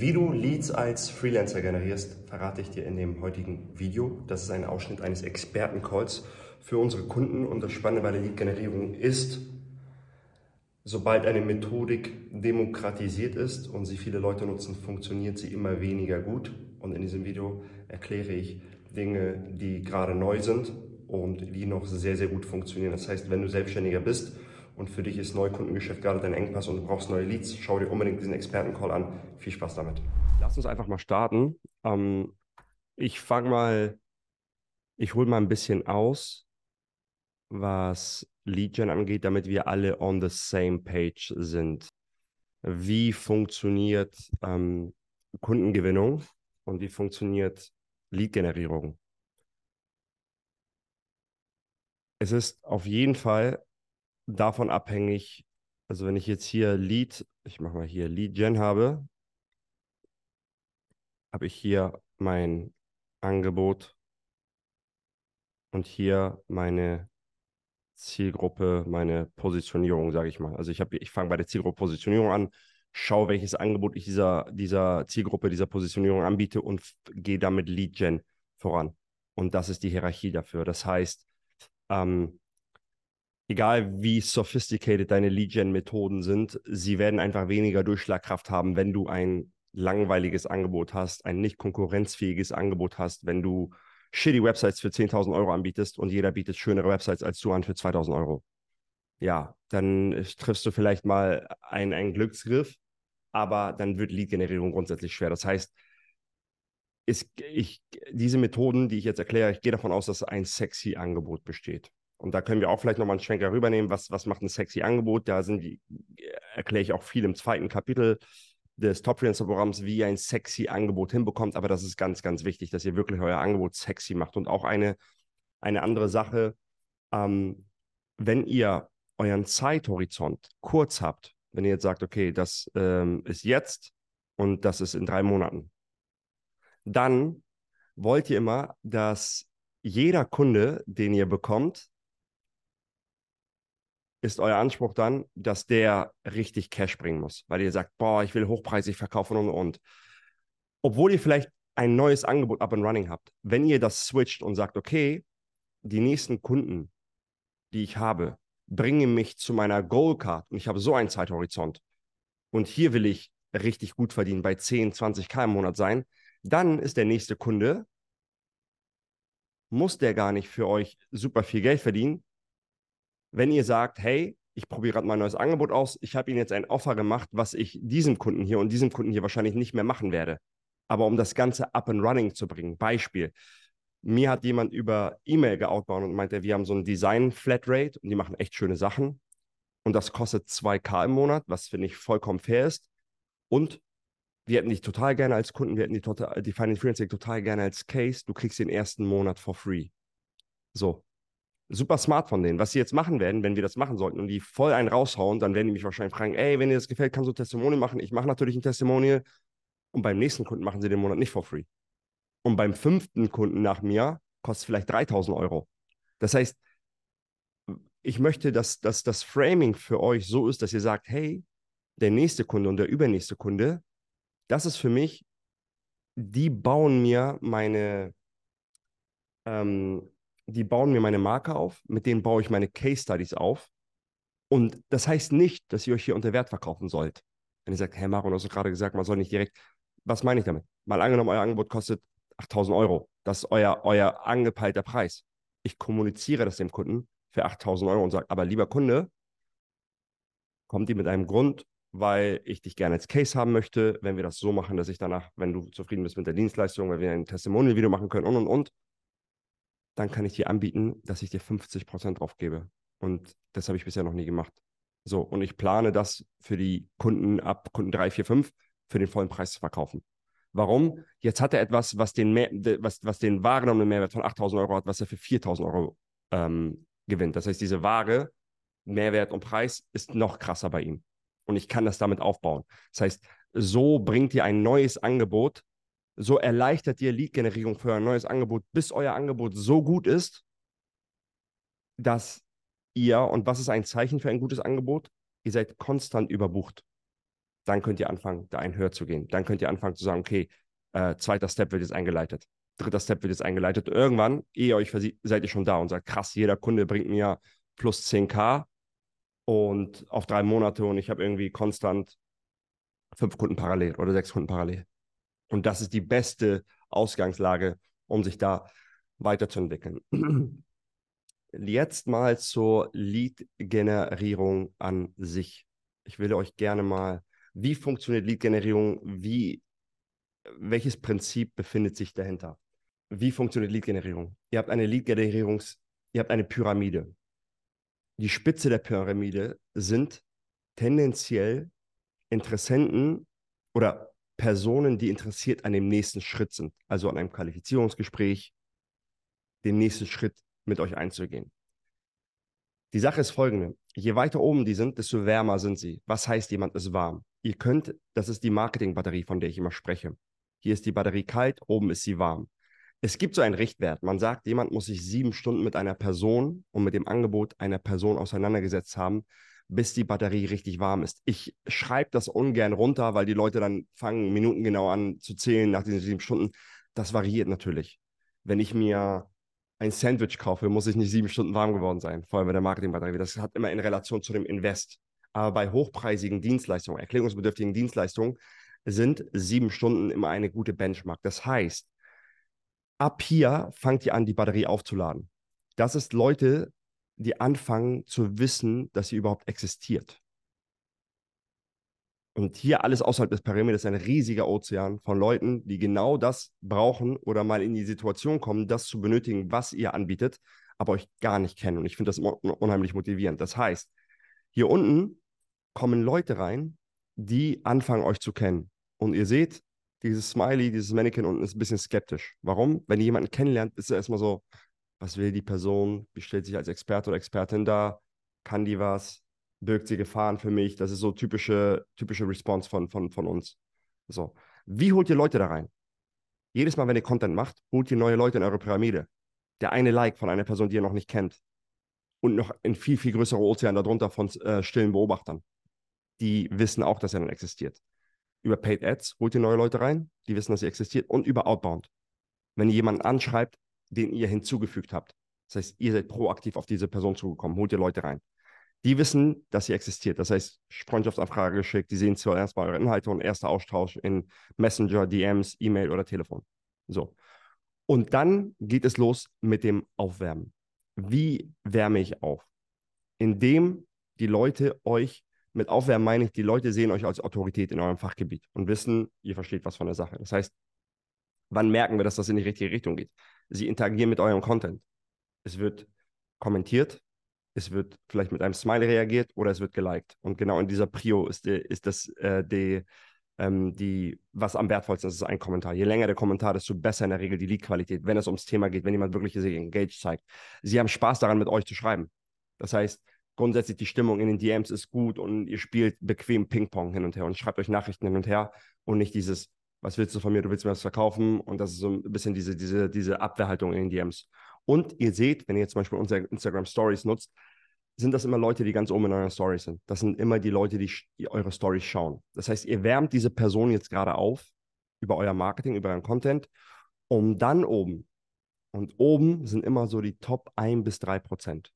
Wie du Leads als Freelancer generierst, verrate ich dir in dem heutigen Video. Das ist ein Ausschnitt eines Expertencalls für unsere Kunden und das Spannende bei der Lead-Generierung ist, sobald eine Methodik demokratisiert ist und sie viele Leute nutzen, funktioniert sie immer weniger gut. Und in diesem Video erkläre ich Dinge, die gerade neu sind und die noch sehr, sehr gut funktionieren. Das heißt, wenn du Selbstständiger bist und für dich ist Neukundengeschäft gerade dein Engpass und du brauchst neue Leads, schau dir unbedingt diesen Expertencall an. Viel Spaß damit. Lass uns einfach mal starten. Ähm, ich fange mal, ich hole mal ein bisschen aus, was Lead-Gen angeht, damit wir alle on the same page sind. Wie funktioniert ähm, Kundengewinnung und wie funktioniert Lead-Generierung? Es ist auf jeden Fall davon abhängig, also wenn ich jetzt hier Lead, ich mache mal hier Lead Gen habe, habe ich hier mein Angebot und hier meine Zielgruppe, meine Positionierung, sage ich mal. Also ich ich fange bei der Zielgruppe Positionierung an, schaue, welches Angebot ich dieser, dieser Zielgruppe, dieser Positionierung anbiete und gehe damit Lead Gen voran. Und das ist die Hierarchie dafür. Das heißt, ähm, egal wie sophisticated deine Lead-Gen-Methoden sind, sie werden einfach weniger Durchschlagkraft haben, wenn du ein langweiliges Angebot hast, ein nicht konkurrenzfähiges Angebot hast, wenn du shitty Websites für 10.000 Euro anbietest und jeder bietet schönere Websites als du an für 2.000 Euro. Ja, dann triffst du vielleicht mal einen, einen Glücksgriff, aber dann wird Lead-Generierung grundsätzlich schwer. Das heißt, ist, ich, diese Methoden, die ich jetzt erkläre, ich gehe davon aus, dass ein sexy Angebot besteht. Und da können wir auch vielleicht nochmal einen Schwenker rübernehmen. Was, was macht ein sexy Angebot? Da sind die, erkläre ich auch viel im zweiten Kapitel des Top Freelancer Programms, wie ihr ein sexy Angebot hinbekommt. Aber das ist ganz, ganz wichtig, dass ihr wirklich euer Angebot sexy macht. Und auch eine, eine andere Sache, ähm, wenn ihr euren Zeithorizont kurz habt, wenn ihr jetzt sagt, okay, das ähm, ist jetzt und das ist in drei Monaten, dann wollt ihr immer, dass jeder Kunde, den ihr bekommt, ist euer Anspruch dann, dass der richtig Cash bringen muss, weil ihr sagt, boah, ich will hochpreisig verkaufen und und. Obwohl ihr vielleicht ein neues Angebot up and running habt, wenn ihr das switcht und sagt, okay, die nächsten Kunden, die ich habe, bringen mich zu meiner Goal Card und ich habe so einen Zeithorizont und hier will ich richtig gut verdienen, bei 10, 20 K im Monat sein, dann ist der nächste Kunde, muss der gar nicht für euch super viel Geld verdienen, wenn ihr sagt, hey, ich probiere gerade mein neues Angebot aus, ich habe Ihnen jetzt ein Offer gemacht, was ich diesem Kunden hier und diesem Kunden hier wahrscheinlich nicht mehr machen werde. Aber um das Ganze up and running zu bringen, Beispiel, mir hat jemand über E-Mail geoutbound und meinte, wir haben so ein Design-Flatrate und die machen echt schöne Sachen. Und das kostet 2K im Monat, was finde ich vollkommen fair ist. Und wir hätten dich total gerne als Kunden, wir hätten die, total, die Finance Freelancing total gerne als Case. Du kriegst den ersten Monat for free. So, super smart von denen. Was sie jetzt machen werden, wenn wir das machen sollten und die voll einen raushauen, dann werden die mich wahrscheinlich fragen, ey, wenn dir das gefällt, kannst du ein Testimonial machen. Ich mache natürlich ein Testimonial und beim nächsten Kunden machen sie den Monat nicht for free. Und beim fünften Kunden nach mir kostet es vielleicht 3000 Euro. Das heißt, ich möchte, dass, dass das Framing für euch so ist, dass ihr sagt, hey, der nächste Kunde und der übernächste Kunde, das ist für mich, die bauen mir meine, ähm, die bauen mir meine Marke auf, mit denen baue ich meine Case Studies auf. Und das heißt nicht, dass ihr euch hier unter Wert verkaufen sollt. Wenn ihr sagt, hey Maron, du hast gerade gesagt, man soll nicht direkt. Was meine ich damit? Mal angenommen, euer Angebot kostet 8000 Euro. Das ist euer, euer angepeilter Preis. Ich kommuniziere das dem Kunden für 8000 Euro und sage, aber lieber Kunde, kommt ihr mit einem Grund, weil ich dich gerne als Case haben möchte, wenn wir das so machen, dass ich danach, wenn du zufrieden bist mit der Dienstleistung, weil wir ein Testimonial-Video machen können und und und, dann kann ich dir anbieten, dass ich dir 50 Prozent drauf gebe. Und das habe ich bisher noch nie gemacht. So, und ich plane das für die Kunden ab Kunden 3, 4, 5 für den vollen Preis zu verkaufen. Warum? Jetzt hat er etwas, was den, Mehr, was, was den wahrgenommenen Mehrwert von 8000 Euro hat, was er für 4000 Euro ähm, gewinnt. Das heißt, diese Ware, Mehrwert und Preis ist noch krasser bei ihm. Und ich kann das damit aufbauen. Das heißt, so bringt ihr ein neues Angebot so erleichtert ihr Lead-Generierung für ein neues Angebot, bis euer Angebot so gut ist, dass ihr, und was ist ein Zeichen für ein gutes Angebot? Ihr seid konstant überbucht. dann könnt ihr anfangen, da einen höher zu gehen. Dann könnt ihr anfangen zu sagen, okay, äh, zweiter Step wird jetzt eingeleitet, dritter Step wird jetzt eingeleitet. Irgendwann, ehe ihr euch versieht, seid ihr schon da und sagt, krass, jeder Kunde bringt mir plus 10k und auf drei Monate und ich habe irgendwie konstant fünf Kunden parallel oder sechs Kunden parallel. Und das ist die beste Ausgangslage, um sich da weiterzuentwickeln. Jetzt mal zur Lead-Generierung an sich. Ich will euch gerne mal, wie funktioniert Lead-Generierung? Wie, welches Prinzip befindet sich dahinter? Wie funktioniert Lead-Generierung? Ihr habt eine Lead-Generierungs, ihr habt eine Pyramide. Die Spitze der Pyramide sind tendenziell Interessenten oder Personen, die interessiert an dem nächsten Schritt sind, also an einem Qualifizierungsgespräch, den nächsten Schritt mit euch einzugehen. Die Sache ist folgende. Je weiter oben die sind, desto wärmer sind sie. Was heißt, jemand ist warm? Ihr könnt, das ist die Marketingbatterie, von der ich immer spreche. Hier ist die Batterie kalt, oben ist sie warm. Es gibt so einen Richtwert. Man sagt, jemand muss sich sieben Stunden mit einer Person und mit dem Angebot einer Person auseinandergesetzt haben, bis die Batterie richtig warm ist. Ich schreibe das ungern runter, weil die Leute dann fangen minutengenau an zu zählen nach diesen sieben Stunden. Das variiert natürlich. Wenn ich mir ein Sandwich kaufe, muss ich nicht sieben Stunden warm geworden sein, vor allem bei der Marketingbatterie. Das hat immer in Relation zu dem Invest. Aber bei hochpreisigen Dienstleistungen, erklärungsbedürftigen Dienstleistungen, sind sieben Stunden immer eine gute Benchmark. Das heißt, ab hier fangt ihr an, die Batterie aufzuladen. Das ist Leute, die anfangen zu wissen, dass sie überhaupt existiert. Und hier alles außerhalb des Perimeters ist ein riesiger Ozean von Leuten, die genau das brauchen oder mal in die Situation kommen, das zu benötigen, was ihr anbietet, aber euch gar nicht kennen. Und ich finde das unheimlich motivierend. Das heißt, hier unten kommen Leute rein, die anfangen euch zu kennen. Und ihr seht, dieses Smiley, dieses Mannequin unten ist ein bisschen skeptisch. Warum? Wenn ihr jemanden kennenlernt, ist er erstmal so, was will die Person, wie stellt sich als Experte oder Expertin dar, kann die was, birgt sie Gefahren für mich, das ist so typische, typische Response von, von, von uns. So, wie holt ihr Leute da rein? Jedes Mal, wenn ihr Content macht, holt ihr neue Leute in eure Pyramide. Der eine Like von einer Person, die ihr noch nicht kennt. Und noch ein viel, viel größerer Ozean darunter von äh, stillen Beobachtern. Die wissen auch, dass er dann existiert. Über Paid Ads holt ihr neue Leute rein, die wissen, dass ihr existiert. Und über Outbound. Wenn ihr jemanden anschreibt, den ihr hinzugefügt habt. Das heißt, ihr seid proaktiv auf diese Person zugekommen, holt ihr Leute rein. Die wissen, dass sie existiert. Das heißt, Freundschaftsanfrage geschickt, die sehen zuerst mal eure Inhalte und erster Austausch in Messenger, DMs, E-Mail oder Telefon. So. Und dann geht es los mit dem Aufwärmen. Wie wärme ich auf? Indem die Leute euch, mit Aufwärmen meine ich, die Leute sehen euch als Autorität in eurem Fachgebiet und wissen, ihr versteht was von der Sache. Das heißt, wann merken wir, dass das in die richtige Richtung geht? Sie interagieren mit eurem Content. Es wird kommentiert, es wird vielleicht mit einem Smiley reagiert oder es wird geliked. Und genau in dieser Prio ist, die, ist das äh, die, ähm, die, was am wertvollsten ist, ist ein Kommentar. Je länger der Kommentar, desto besser in der Regel die Lead-Qualität, wenn es ums Thema geht, wenn jemand wirklich sich engaged zeigt. Sie haben Spaß daran, mit euch zu schreiben. Das heißt, grundsätzlich die Stimmung in den DMs ist gut und ihr spielt bequem Ping-Pong hin und her und schreibt euch Nachrichten hin und her und nicht dieses was willst du von mir, du willst mir was verkaufen und das ist so ein bisschen diese, diese, diese Abwehrhaltung in den DMs. Und ihr seht, wenn ihr jetzt zum Beispiel unsere Instagram Stories nutzt, sind das immer Leute, die ganz oben in euren Stories sind. Das sind immer die Leute, die, eure Stories schauen. Das heißt, ihr wärmt diese Person jetzt gerade auf über euer Marketing, über euren Content, um dann oben, und oben sind immer so die Top 1 bis 3 Prozent,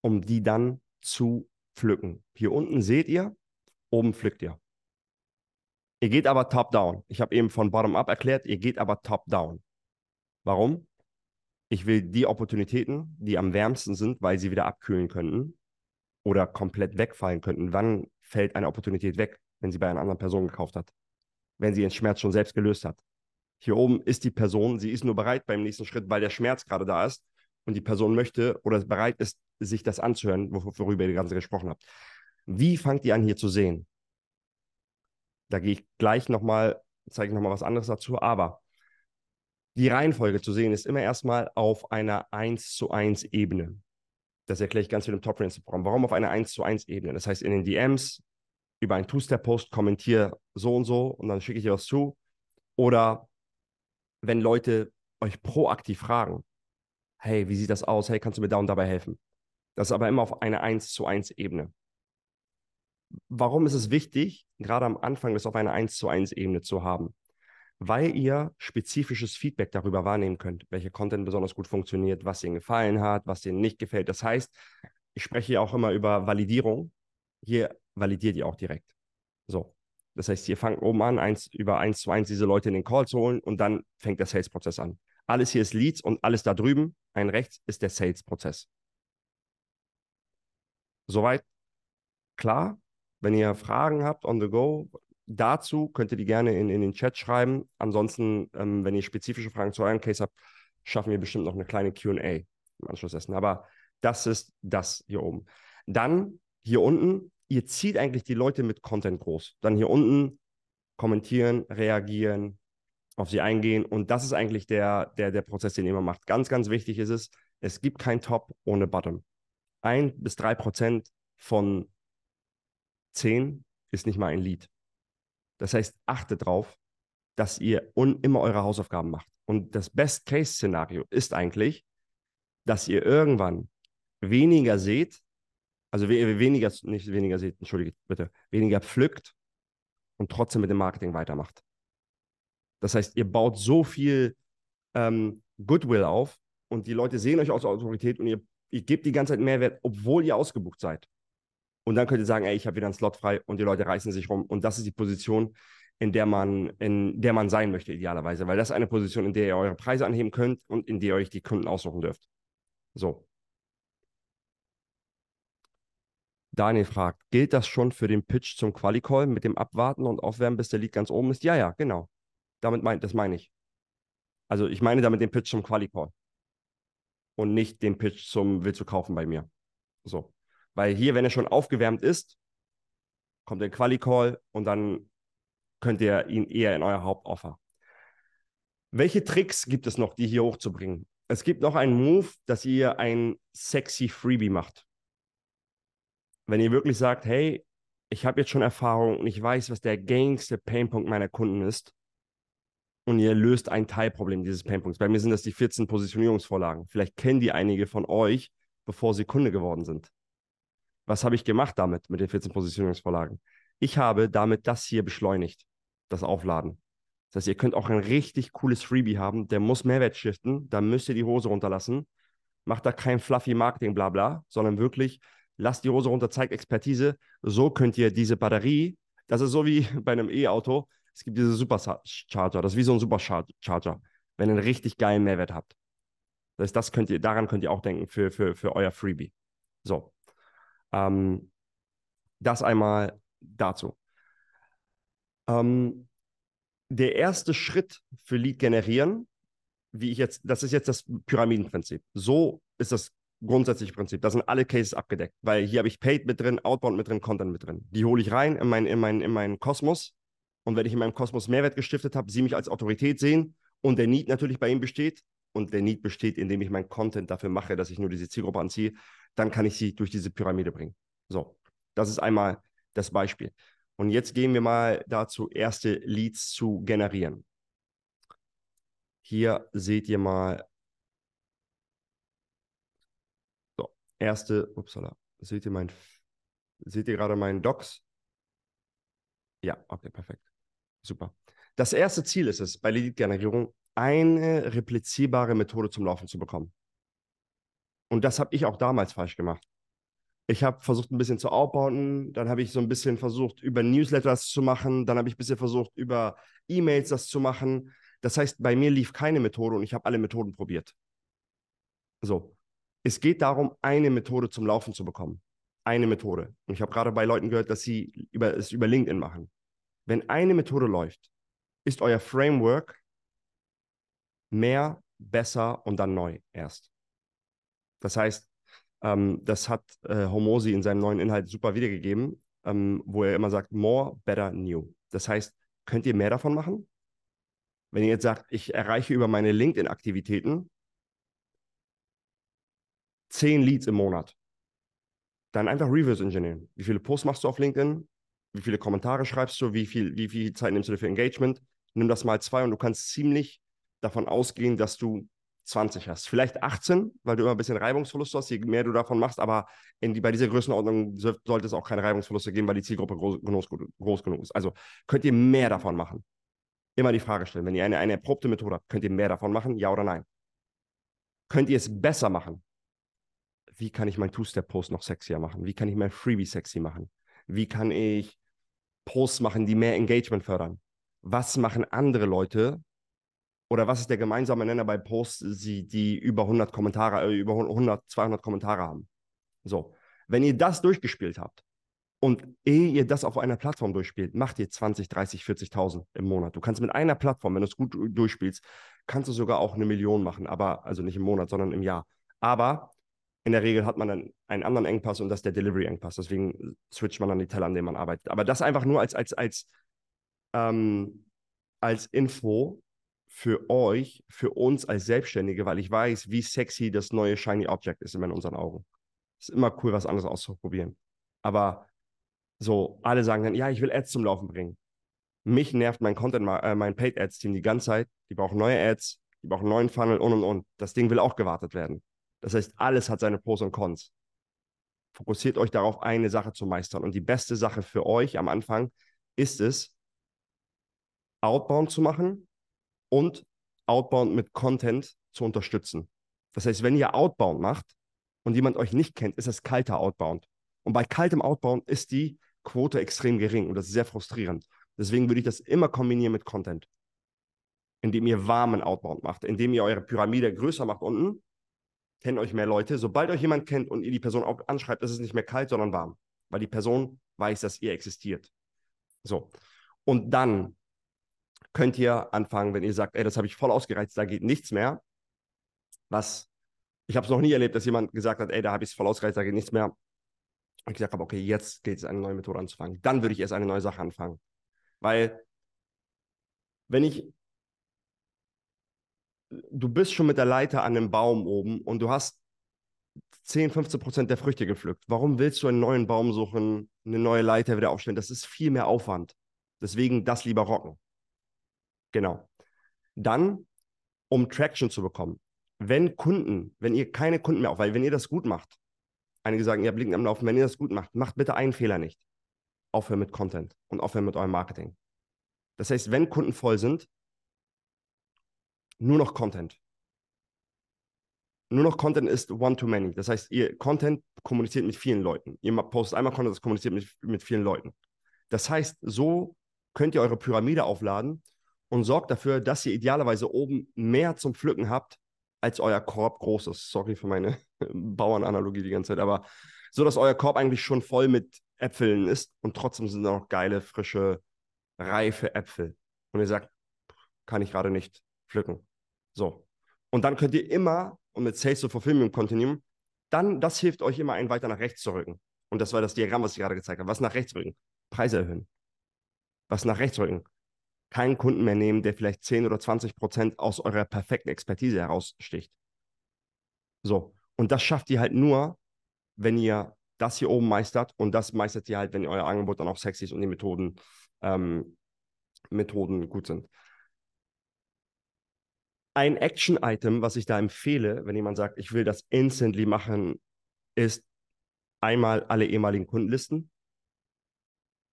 um die dann zu pflücken. Hier unten seht ihr, oben pflückt ihr. Ihr geht aber top-down. Ich habe eben von bottom-up erklärt, ihr geht aber top-down. Warum? Ich will die Opportunitäten, die am wärmsten sind, weil sie wieder abkühlen könnten oder komplett wegfallen könnten. Wann fällt eine Opportunität weg, wenn sie bei einer anderen Person gekauft hat? Wenn sie den Schmerz schon selbst gelöst hat. Hier oben ist die Person, sie ist nur bereit beim nächsten Schritt, weil der Schmerz gerade da ist und die Person möchte oder bereit ist, sich das anzuhören, worüber ihr ganze gesprochen habt. Wie fangt ihr an, hier zu sehen? Da gehe ich gleich nochmal, zeige ich nochmal was anderes dazu. Aber die Reihenfolge zu sehen ist immer erstmal auf einer 1 zu 1 Ebene. Das erkläre ich ganz viel im Top Friends Programm. Warum auf einer 1 zu 1 Ebene? Das heißt, in den DMs über einen Two-Step-Post kommentiere so und so und dann schicke ich dir was zu. Oder wenn Leute euch proaktiv fragen, hey, wie sieht das aus? Hey, kannst du mir da und dabei helfen? Das ist aber immer auf einer 1 zu 1 Ebene. Warum ist es wichtig, gerade am Anfang das auf einer 1 zu 1 Ebene zu haben? Weil ihr spezifisches Feedback darüber wahrnehmen könnt, welcher Content besonders gut funktioniert, was ihnen gefallen hat, was ihnen nicht gefällt. Das heißt, ich spreche hier auch immer über Validierung. Hier validiert ihr auch direkt. So. Das heißt, ihr fangt oben an, eins, über eins zu eins diese Leute in den Call zu holen und dann fängt der Sales-Prozess an. Alles hier ist Leads und alles da drüben, ein rechts, ist der Sales-Prozess. Soweit klar? Wenn ihr Fragen habt on the go dazu, könnt ihr die gerne in, in den Chat schreiben. Ansonsten, ähm, wenn ihr spezifische Fragen zu eurem Case habt, schaffen wir bestimmt noch eine kleine QA im Anschluss dessen. Aber das ist das hier oben. Dann hier unten, ihr zieht eigentlich die Leute mit Content groß. Dann hier unten kommentieren, reagieren, auf sie eingehen. Und das ist eigentlich der, der, der Prozess, den ihr immer macht. Ganz, ganz wichtig ist es, es gibt kein Top ohne Bottom. Ein bis drei Prozent von zehn ist nicht mal ein Lead. Das heißt, achtet darauf, dass ihr immer eure Hausaufgaben macht. Und das Best-Case-Szenario ist eigentlich, dass ihr irgendwann weniger seht, also we weniger, nicht weniger seht, entschuldige bitte, weniger pflückt und trotzdem mit dem Marketing weitermacht. Das heißt, ihr baut so viel ähm, Goodwill auf und die Leute sehen euch als Autorität und ihr, ihr gebt die ganze Zeit Mehrwert, obwohl ihr ausgebucht seid. Und dann könnt ihr sagen, ey, ich habe wieder einen Slot frei und die Leute reißen sich rum. Und das ist die Position, in der man, in der man sein möchte, idealerweise. Weil das ist eine Position, in der ihr eure Preise anheben könnt und in der ihr euch die Kunden aussuchen dürft. So. Daniel fragt, gilt das schon für den Pitch zum Quali-Call mit dem Abwarten und Aufwärmen, bis der Lead ganz oben ist? Ja, ja, genau. Damit mein, das meine ich. Also ich meine damit den Pitch zum Quali-Call. Und nicht den Pitch zum Willst du kaufen bei mir. So. Weil hier, wenn er schon aufgewärmt ist, kommt der Quali-Call und dann könnt ihr ihn eher in euer Hauptoffer. Welche Tricks gibt es noch, die hier hochzubringen? Es gibt noch einen Move, dass ihr ein sexy Freebie macht. Wenn ihr wirklich sagt, hey, ich habe jetzt schon Erfahrung und ich weiß, was der gängigste Painpunkt meiner Kunden ist und ihr löst ein Teilproblem dieses Painpunkts. Bei mir sind das die 14 Positionierungsvorlagen. Vielleicht kennen die einige von euch, bevor sie Kunde geworden sind. Was habe ich gemacht damit, mit den 14 Positionierungsvorlagen? Ich habe damit das hier beschleunigt, das Aufladen. Das heißt, ihr könnt auch ein richtig cooles Freebie haben, der muss Mehrwert shiften, da müsst ihr die Hose runterlassen. Macht da kein fluffy Marketing, bla bla, sondern wirklich lasst die Hose runter, zeigt Expertise. So könnt ihr diese Batterie, das ist so wie bei einem E-Auto, es gibt diese Supercharger, das ist wie so ein Supercharger, wenn ihr einen richtig geilen Mehrwert habt. Das heißt, das könnt ihr, daran könnt ihr auch denken für, für, für euer Freebie. So. Ähm, das einmal dazu. Ähm, der erste Schritt für Lead generieren, wie ich jetzt, das ist jetzt das Pyramidenprinzip. So ist das grundsätzliche Prinzip. Da sind alle Cases abgedeckt, weil hier habe ich Paid mit drin, Outbound mit drin, Content mit drin. Die hole ich rein in meinen in mein, in mein Kosmos und wenn ich in meinem Kosmos Mehrwert gestiftet habe, sie mich als Autorität sehen und der Need natürlich bei ihm besteht und der Need besteht, indem ich meinen Content dafür mache, dass ich nur diese Zielgruppe anziehe, dann kann ich sie durch diese Pyramide bringen. So, das ist einmal das Beispiel. Und jetzt gehen wir mal dazu, erste Leads zu generieren. Hier seht ihr mal so, erste, upsala, seht ihr mein, seht ihr gerade meinen Docs? Ja, okay, perfekt. Super. Das erste Ziel ist es, bei Lead-Generierung eine replizierbare Methode zum Laufen zu bekommen. Und das habe ich auch damals falsch gemacht ich habe versucht, ein bisschen zu aufbauen. Dann habe ich so ein bisschen versucht, über Newsletters zu machen. Dann habe ich ein bisschen versucht, über E-Mails das zu machen. Das heißt, bei mir lief keine Methode und ich habe alle Methoden probiert. So. Es geht darum, eine Methode zum Laufen zu bekommen. Eine Methode. Und ich habe gerade bei Leuten gehört, dass sie über, es über LinkedIn machen. Wenn eine Methode läuft, ist euer Framework mehr, besser und dann neu erst. Das heißt, ähm, das hat äh, Homosi in seinem neuen Inhalt super wiedergegeben, ähm, wo er immer sagt, more, better, new. Das heißt, könnt ihr mehr davon machen? Wenn ihr jetzt sagt, ich erreiche über meine LinkedIn-Aktivitäten zehn Leads im Monat, dann einfach Reverse Engineering. Wie viele Posts machst du auf LinkedIn? Wie viele Kommentare schreibst du? Wie viel, wie viel Zeit nimmst du dir für Engagement? Nimm das mal zwei und du kannst ziemlich davon ausgehen, dass du 20 hast. Vielleicht 18, weil du immer ein bisschen Reibungsverlust hast, je mehr du davon machst, aber die, bei dieser Größenordnung sollte es auch keine Reibungsverluste geben, weil die Zielgruppe groß, groß, groß genug ist. Also könnt ihr mehr davon machen. Immer die Frage stellen, wenn ihr eine, eine erprobte Methode habt, könnt ihr mehr davon machen, ja oder nein? Könnt ihr es besser machen? Wie kann ich meinen Two-Step-Post noch sexier machen? Wie kann ich mein Freebie sexy machen? Wie kann ich Posts machen, die mehr Engagement fördern? Was machen andere Leute, oder was ist der gemeinsame Nenner bei Posts, die, über 100 Kommentare, äh, über 100, 200 Kommentare haben. So, wenn ihr das durchgespielt habt und ehe ihr das auf einer Plattform durchspielt, macht ihr 20, 30, 40.000 im Monat. Du kannst mit einer Plattform, wenn du es gut durchspielst, kannst du sogar auch eine Million machen, aber also nicht im Monat, sondern im Jahr. Aber in der Regel hat man dann einen anderen Engpass und das ist der Delivery-Engpass. Deswegen switcht man dann die Teller, an denen man arbeitet. Aber das einfach nur als, als, als, ähm, als Info, für euch, für uns als Selbstständige, weil ich weiß, wie sexy das neue Shiny Object ist in unseren Augen. Ist immer cool, was anderes auszuprobieren. Aber so, alle sagen dann, ja, ich will Ads zum Laufen bringen. Mich nervt mein Content, äh, mein Paid Ads Team die ganze Zeit. Die brauchen neue Ads, die brauchen neuen Funnel und und und. Das Ding will auch gewartet werden. Das heißt, alles hat seine Pros und Cons. Fokussiert euch darauf, eine Sache zu meistern. Und die beste Sache für euch am Anfang ist es, Outbound zu machen, und Outbound mit Content zu unterstützen. Das heißt, wenn ihr Outbound macht und jemand euch nicht kennt, ist es kalter Outbound. Und bei kaltem Outbound ist die Quote extrem gering und das ist sehr frustrierend. Deswegen würde ich das immer kombinieren mit Content. Indem ihr warmen Outbound macht, indem ihr eure Pyramide größer macht unten, kennen euch mehr Leute. Sobald euch jemand kennt und ihr die Person auch anschreibt, ist es nicht mehr kalt, sondern warm, weil die Person weiß, dass ihr existiert. So. Und dann könnt ihr anfangen, wenn ihr sagt, ey, das habe ich voll ausgereizt, da geht nichts mehr. Was, ich habe es noch nie erlebt, dass jemand gesagt hat, ey, da habe ich es voll ausgereizt, da geht nichts mehr. Und ich gesagt habe, okay, jetzt geht es eine neue Methode anzufangen. Dann würde ich erst eine neue Sache anfangen. Weil, wenn ich, du bist schon mit der Leiter an einem Baum oben und du hast 10, 15 Prozent der Früchte gepflückt. Warum willst du einen neuen Baum suchen, eine neue Leiter wieder aufstellen? Das ist viel mehr Aufwand. Deswegen das lieber rocken. Genau. Dann, um Traction zu bekommen, wenn Kunden, wenn ihr keine Kunden mehr auf, weil wenn ihr das gut macht, einige sagen, ihr habt am Laufen, wenn ihr das gut macht, macht bitte einen Fehler nicht. Aufhören mit Content und aufhören mit eurem Marketing. Das heißt, wenn Kunden voll sind, nur noch Content. Nur noch Content ist one-to-many. Das heißt, ihr Content kommuniziert mit vielen Leuten. Ihr postet einmal Content, das kommuniziert mit, mit vielen Leuten. Das heißt, so könnt ihr eure Pyramide aufladen und sorgt dafür, dass ihr idealerweise oben mehr zum Pflücken habt, als euer Korb groß ist. Sorry für meine Bauernanalogie die ganze Zeit, aber so, dass euer Korb eigentlich schon voll mit Äpfeln ist und trotzdem sind da noch geile, frische, reife Äpfel. Und ihr sagt, kann ich gerade nicht pflücken. So. Und dann könnt ihr immer, und mit Sales to Fulfillment Continuum, dann, das hilft euch immer, einen weiter nach rechts zu rücken. Und das war das Diagramm, was ich gerade gezeigt habe. Was nach rechts rücken? Preise erhöhen. Was nach rechts rücken? Keinen Kunden mehr nehmen, der vielleicht 10 oder 20 Prozent aus eurer perfekten Expertise heraussticht. So. Und das schafft ihr halt nur, wenn ihr das hier oben meistert und das meistert ihr halt, wenn euer Angebot dann auch sexy ist und die Methoden, ähm, Methoden gut sind. Ein Action-Item, was ich da empfehle, wenn jemand sagt, ich will das instantly machen, ist einmal alle ehemaligen Kundenlisten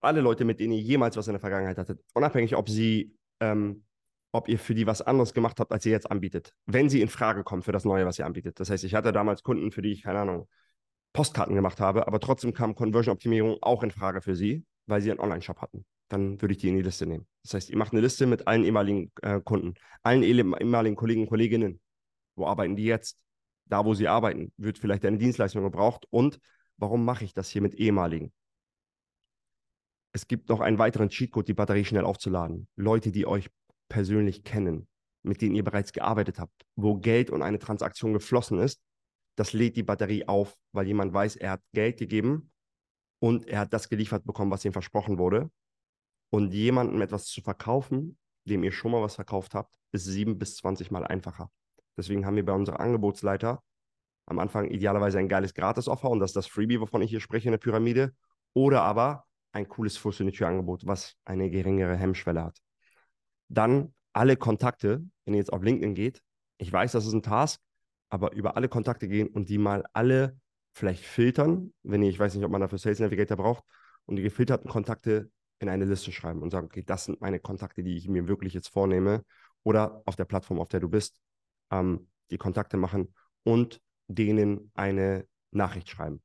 alle Leute, mit denen ihr jemals was in der Vergangenheit hattet, unabhängig, ob sie, ähm, ob ihr für die was anderes gemacht habt, als ihr jetzt anbietet, wenn sie in Frage kommen für das Neue, was ihr anbietet. Das heißt, ich hatte damals Kunden, für die ich, keine Ahnung, Postkarten gemacht habe, aber trotzdem kam Conversion-Optimierung auch in Frage für sie, weil sie einen Online-Shop hatten. Dann würde ich die in die Liste nehmen. Das heißt, ihr macht eine Liste mit allen ehemaligen äh, Kunden, allen ehemaligen Kollegen und Kolleginnen. Wo arbeiten die jetzt? Da, wo sie arbeiten, wird vielleicht eine Dienstleistung gebraucht. Und warum mache ich das hier mit ehemaligen? Es gibt noch einen weiteren Cheatcode, die Batterie schnell aufzuladen. Leute, die euch persönlich kennen, mit denen ihr bereits gearbeitet habt, wo Geld und eine Transaktion geflossen ist, das lädt die Batterie auf, weil jemand weiß, er hat Geld gegeben und er hat das geliefert bekommen, was ihm versprochen wurde. Und jemandem etwas zu verkaufen, dem ihr schon mal was verkauft habt, ist sieben bis zwanzig Mal einfacher. Deswegen haben wir bei unserer Angebotsleiter am Anfang idealerweise ein geiles Gratis-Offer und das ist das Freebie, wovon ich hier spreche in der Pyramide. Oder aber ein cooles die Tür Angebot, was eine geringere Hemmschwelle hat. Dann alle Kontakte, wenn ihr jetzt auf LinkedIn geht, Ich weiß, das ist ein Task, aber über alle Kontakte gehen und die mal alle vielleicht filtern, wenn ihr, ich weiß nicht, ob man dafür Sales Navigator braucht, und die gefilterten Kontakte in eine Liste schreiben und sagen, okay, das sind meine Kontakte, die ich mir wirklich jetzt vornehme oder auf der Plattform, auf der du bist, ähm, die Kontakte machen und denen eine Nachricht schreiben.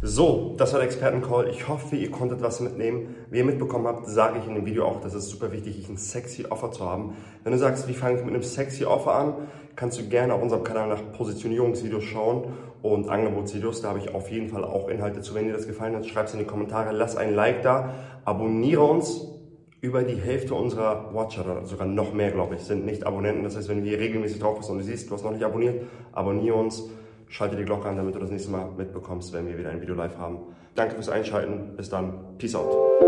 So, das war der Expertencall. Ich hoffe, ihr konntet was mitnehmen. Wie ihr mitbekommen habt, sage ich in dem Video auch, dass es super wichtig ist, ein sexy Offer zu haben. Wenn du sagst, wie fange ich mit einem sexy Offer an, kannst du gerne auf unserem Kanal nach Positionierungsvideos schauen und Angebotsvideos. Da habe ich auf jeden Fall auch Inhalte zu. Wenn dir das gefallen hat, schreib es in die Kommentare, lass ein Like da, abonniere uns. Über die Hälfte unserer Watcher, oder sogar noch mehr, glaube ich, sind nicht Abonnenten. Das heißt, wenn du hier regelmäßig drauf bist und du siehst, du hast noch nicht abonniert, abonniere uns Schalte die Glocke an, damit du das nächste Mal mitbekommst, wenn wir wieder ein Video live haben. Danke fürs Einschalten. Bis dann. Peace out.